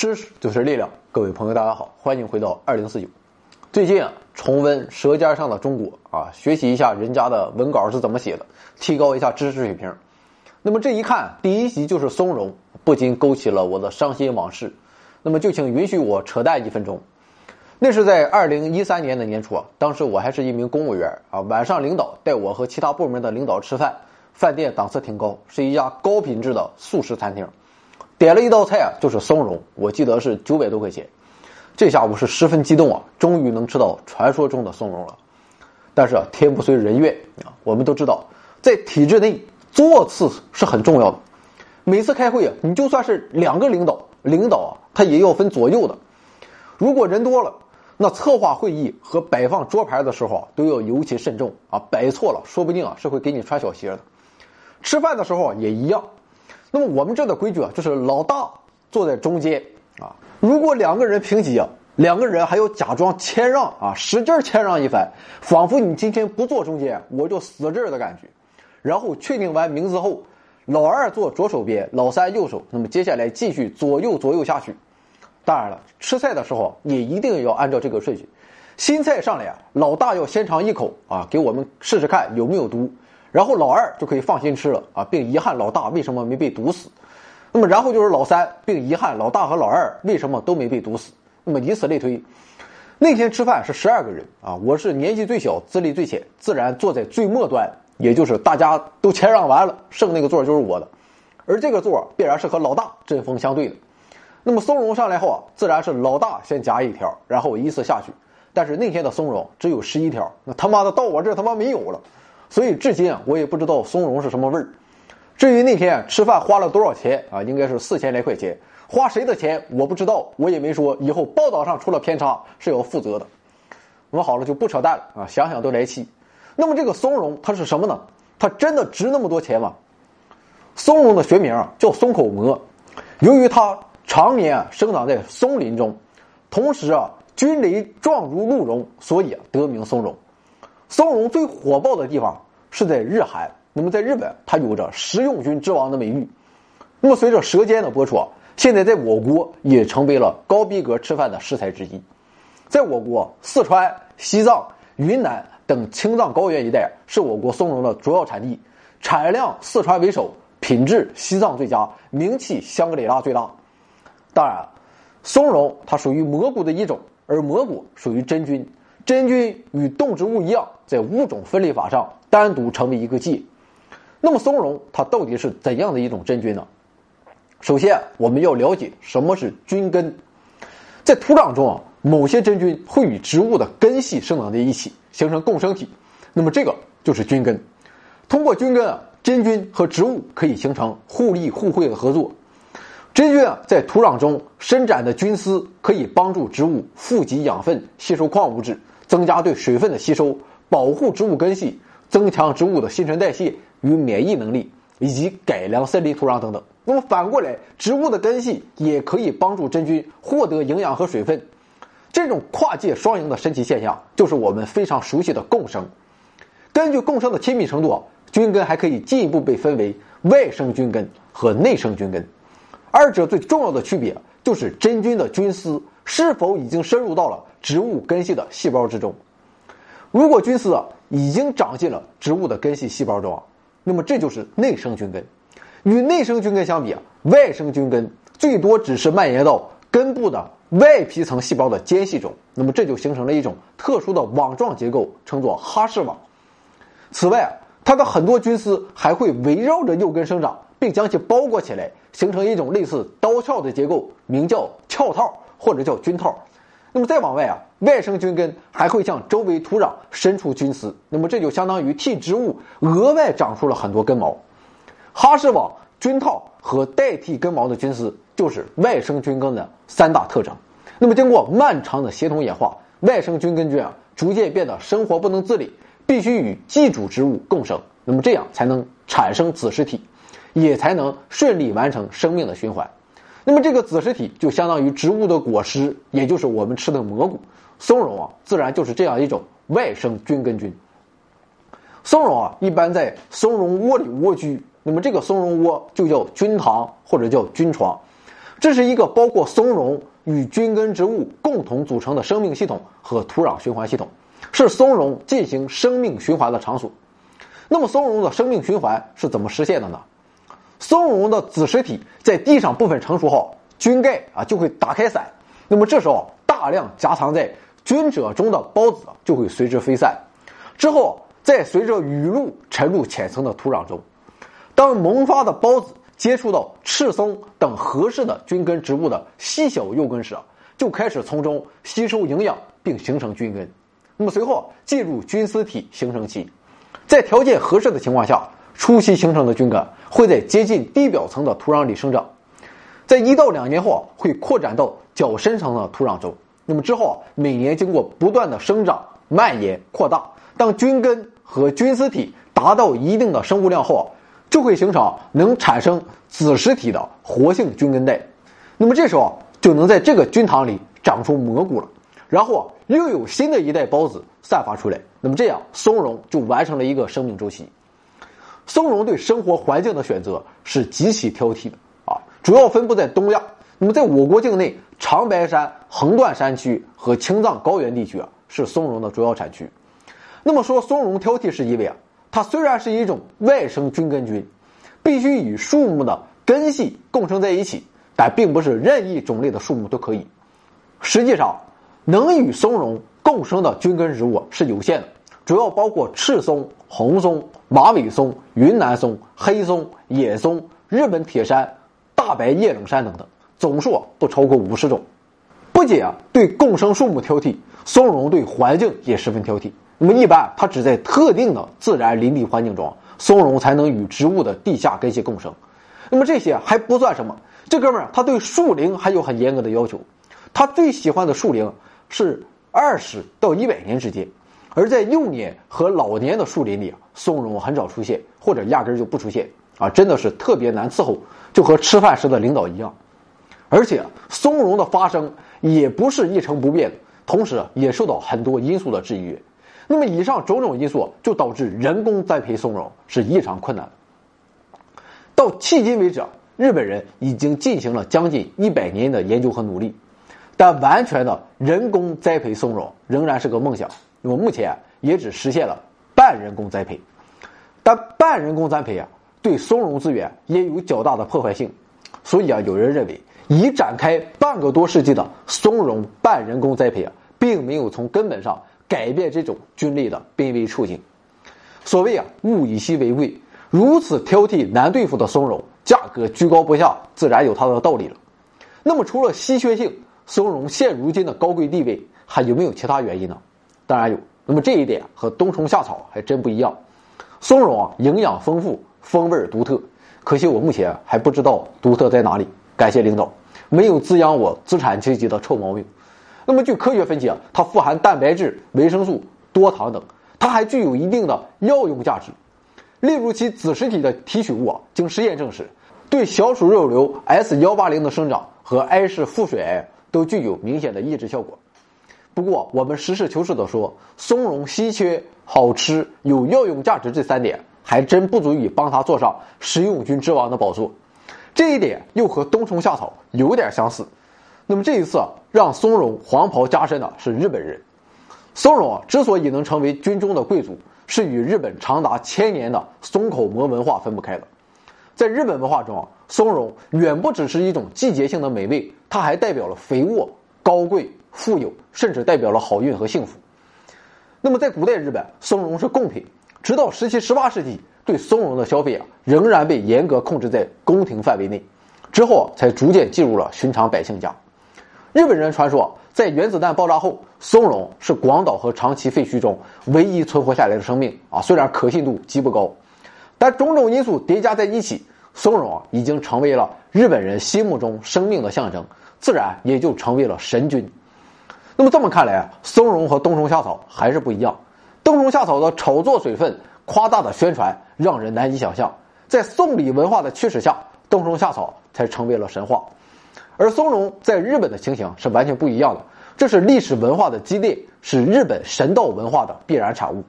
知识就是力量，各位朋友，大家好，欢迎回到二零四九。最近啊，重温《舌尖上的中国》啊，学习一下人家的文稿是怎么写的，提高一下知识水平。那么这一看，第一集就是松茸，不禁勾起了我的伤心往事。那么就请允许我扯淡一分钟。那是在二零一三年的年初啊，当时我还是一名公务员啊，晚上领导带我和其他部门的领导吃饭，饭店档次挺高，是一家高品质的素食餐厅。点了一道菜啊，就是松茸，我记得是九百多块钱。这下我是十分激动啊，终于能吃到传说中的松茸了。但是啊，天不遂人愿啊，我们都知道，在体制内座次是很重要的。每次开会啊，你就算是两个领导，领导啊，他也要分左右的。如果人多了，那策划会议和摆放桌牌的时候啊，都要尤其慎重啊，摆错了，说不定啊是会给你穿小鞋的。吃饭的时候也一样。那么我们这的规矩啊，就是老大坐在中间啊。如果两个人平级啊，两个人还要假装谦让啊，使劲谦让一番，仿佛你今天不坐中间，我就死这儿的感觉。然后确定完名字后，老二坐左手边，老三右手。那么接下来继续左右左右下去。当然了，吃菜的时候也一定要按照这个顺序。新菜上来啊，老大要先尝一口啊，给我们试试看有没有毒。然后老二就可以放心吃了啊，并遗憾老大为什么没被毒死。那么然后就是老三，并遗憾老大和老二为什么都没被毒死。那么以此类推。那天吃饭是十二个人啊，我是年纪最小，资历最浅，自然坐在最末端，也就是大家都谦让完了，剩那个座就是我的。而这个座必然是和老大针锋相对的。那么松茸上来后啊，自然是老大先夹一条，然后依次下去。但是那天的松茸只有十一条，那他妈的到我这他妈没有了。所以至今啊，我也不知道松茸是什么味儿。至于那天吃饭花了多少钱啊，应该是四千来块钱。花谁的钱我不知道，我也没说。以后报道上出了偏差是要负责的。我们好了就不扯淡了啊，想想都来气。那么这个松茸它是什么呢？它真的值那么多钱吗？松茸的学名叫松口蘑，由于它常年生长在松林中，同时啊菌蕾状如鹿茸，所以啊得名松茸。松茸最火爆的地方是在日韩，那么在日本，它有着食用菌之王的美誉。那么随着《舌尖》的播出啊，现在在我国也成为了高逼格吃饭的食材之一。在我国，四川、西藏、云南等青藏高原一带是我国松茸的主要产地，产量四川为首，品质西藏最佳，名气香格里拉最大。当然，松茸它属于蘑菇的一种，而蘑菇属于真菌。真菌与动植物一样，在物种分类法上单独成为一个界。那么松茸它到底是怎样的一种真菌呢？首先，我们要了解什么是菌根。在土壤中啊，某些真菌会与植物的根系生长在一起，形成共生体。那么这个就是菌根。通过菌根啊，真菌和植物可以形成互利互惠的合作。真菌啊，在土壤中伸展的菌丝可以帮助植物富集养分、吸收矿物质。增加对水分的吸收，保护植物根系，增强植物的新陈代谢与免疫能力，以及改良森林土壤等等。那么反过来，植物的根系也可以帮助真菌获得营养和水分。这种跨界双赢的神奇现象，就是我们非常熟悉的共生。根据共生的亲密程度，菌根还可以进一步被分为外生菌根和内生菌根。二者最重要的区别就是真菌的菌丝是否已经深入到了。植物根系的细胞之中，如果菌丝啊已经长进了植物的根系细胞中啊，那么这就是内生菌根。与内生菌根相比啊，外生菌根最多只是蔓延到根部的外皮层细胞的间隙中，那么这就形成了一种特殊的网状结构，称作哈氏网。此外啊，它的很多菌丝还会围绕着幼根生长，并将其包裹起来，形成一种类似刀鞘的结构，名叫鞘套或者叫菌套。那么再往外啊，外生菌根还会向周围土壤伸出菌丝，那么这就相当于替植物额外长出了很多根毛。哈氏网、菌套和代替根毛的菌丝就是外生菌根的三大特征。那么经过漫长的协同演化，外生菌根菌啊逐渐变得生活不能自理，必须与寄主植物共生，那么这样才能产生子实体，也才能顺利完成生命的循环。那么这个子实体就相当于植物的果实，也就是我们吃的蘑菇。松茸啊，自然就是这样一种外生菌根菌。松茸啊，一般在松茸窝里蜗居，那么这个松茸窝就叫菌堂或者叫菌床。这是一个包括松茸与菌根植物共同组成的生命系统和土壤循环系统，是松茸进行生命循环的场所。那么，松茸的生命循环是怎么实现的呢？松茸的子实体在地上部分成熟后，菌盖啊就会打开伞，那么这时候大量夹藏在菌褶中的孢子就会随之飞散，之后再随着雨露沉入浅层的土壤中。当萌发的孢子接触到赤松等合适的菌根植物的细小幼根时，就开始从中吸收营养并形成菌根。那么随后进入菌丝体形成期，在条件合适的情况下，初期形成的菌根会在接近地表层的土壤里生长，在一到两年后会扩展到较深层的土壤中。那么之后啊每年经过不断的生长、蔓延、扩大，当菌根和菌丝体达到一定的生物量后。就会形成能产生子实体的活性菌根带，那么这时候就能在这个菌塘里长出蘑菇了，然后啊又有新的一代孢子散发出来，那么这样松茸就完成了一个生命周期。松茸对生活环境的选择是极其挑剔的啊，主要分布在东亚。那么在我国境内，长白山横断山区和青藏高原地区啊是松茸的主要产区。那么说松茸挑剔是因为啊。它虽然是一种外生菌根菌，必须与树木的根系共生在一起，但并不是任意种类的树木都可以。实际上，能与松茸共生的菌根植物是有限的，主要包括赤松、红松、马尾松、云南松、黑松、野松、日本铁杉、大白叶冷杉等等，总数不超过五十种。不仅啊对共生树木挑剔，松茸对环境也十分挑剔。那么一般，它只在特定的自然林地环境中，松茸才能与植物的地下根系共生。那么这些还不算什么，这哥们儿他对树龄还有很严格的要求，他最喜欢的树龄是二十到一百年之间，而在幼年和老年的树林里，松茸很少出现，或者压根就不出现啊，真的是特别难伺候，就和吃饭时的领导一样。而且松茸的发生也不是一成不变的，同时也受到很多因素的制约。那么，以上种种因素就导致人工栽培松茸是异常困难的。到迄今为止，日本人已经进行了将近一百年的研究和努力，但完全的人工栽培松茸仍然是个梦想。那么，目前也只实现了半人工栽培，但半人工栽培啊，对松茸资源也有较大的破坏性。所以啊，有人认为，已展开半个多世纪的松茸半人工栽培啊，并没有从根本上。改变这种菌类的濒危处境。所谓啊，物以稀为贵，如此挑剔难对付的松茸，价格居高不下，自然有它的道理了。那么，除了稀缺性，松茸现如今的高贵地位，还有没有其他原因呢？当然有。那么这一点和冬虫夏草还真不一样。松茸啊，营养丰富，风味独特。可惜我目前还不知道独特在哪里。感谢领导，没有滋养我资产阶级的臭毛病。那么，据科学分析啊，它富含蛋白质、维生素、多糖等，它还具有一定的药用价值。例如，其子实体的提取物啊，经实验证实，对小鼠肉瘤 S 幺八零的生长和埃氏腹水癌都具有明显的抑制效果。不过，我们实事求是的说，松茸稀缺、好吃、有药用价值这三点，还真不足以帮它坐上食用菌之王的宝座。这一点又和冬虫夏草有点相似。那么这一次啊，让松茸黄袍加身的是日本人。松茸啊，之所以能成为军中的贵族，是与日本长达千年的松口蘑文化分不开的。在日本文化中啊，松茸远不只是一种季节性的美味，它还代表了肥沃、高贵、富有，甚至代表了好运和幸福。那么在古代日本，松茸是贡品，直到十七、十八世纪，对松茸的消费啊，仍然被严格控制在宫廷范围内，之后才逐渐进入了寻常百姓家。日本人传说，在原子弹爆炸后，松茸是广岛和长崎废墟中唯一存活下来的生命啊。虽然可信度极不高，但种种因素叠加在一起，松茸啊已经成为了日本人心目中生命的象征，自然也就成为了神君。那么这么看来啊，松茸和冬虫夏草还是不一样。冬虫夏草的炒作水分、夸大的宣传，让人难以想象，在送礼文化的驱使下，冬虫夏草才成为了神话。而松茸在日本的情形是完全不一样的，这是历史文化的积淀，是日本神道文化的必然产物。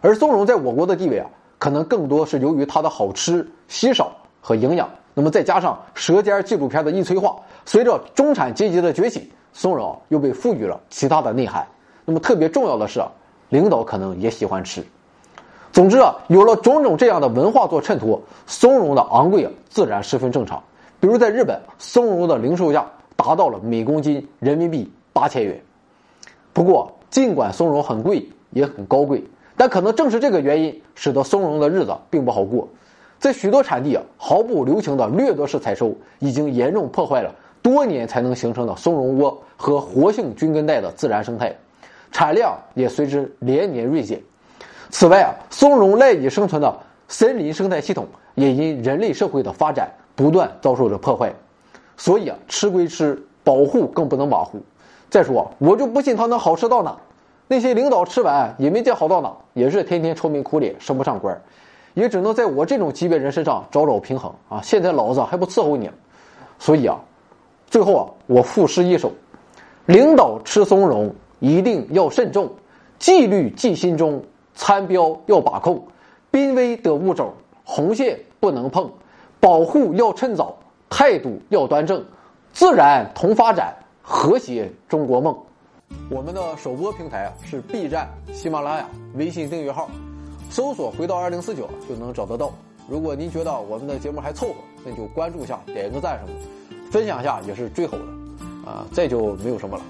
而松茸在我国的地位啊，可能更多是由于它的好吃、稀少和营养。那么再加上《舌尖》纪录片的一催化，随着中产阶级的崛起，松茸又被赋予了其他的内涵。那么特别重要的是，领导可能也喜欢吃。总之啊，有了种种这样的文化做衬托，松茸的昂贵啊，自然十分正常。比如在日本，松茸的零售价达到了每公斤人民币八千元。不过，尽管松茸很贵，也很高贵，但可能正是这个原因，使得松茸的日子并不好过。在许多产地啊，毫不留情的掠夺式采收，已经严重破坏了多年才能形成的松茸窝和活性菌根带的自然生态，产量也随之连年锐减。此外啊，松茸赖以生存的森林生态系统也因人类社会的发展不断遭受着破坏，所以啊，吃归吃，保护更不能马虎。再说，我就不信它能好吃到哪？那些领导吃完也没见好到哪，也是天天愁眉苦脸，升不上官，也只能在我这种级别人身上找找平衡啊！现在老子还不伺候你，所以啊，最后啊，我赋诗一首：领导吃松茸一定要慎重，纪律记心中。参标要把控，濒危得物种，红线不能碰，保护要趁早，态度要端正，自然同发展，和谐中国梦。我们的首播平台是 B 站、喜马拉雅、微信订阅号，搜索“回到二零四九”就能找得到。如果您觉得我们的节目还凑合，那就关注一下，点一个赞什么的，分享一下也是最好的。啊，再就没有什么了。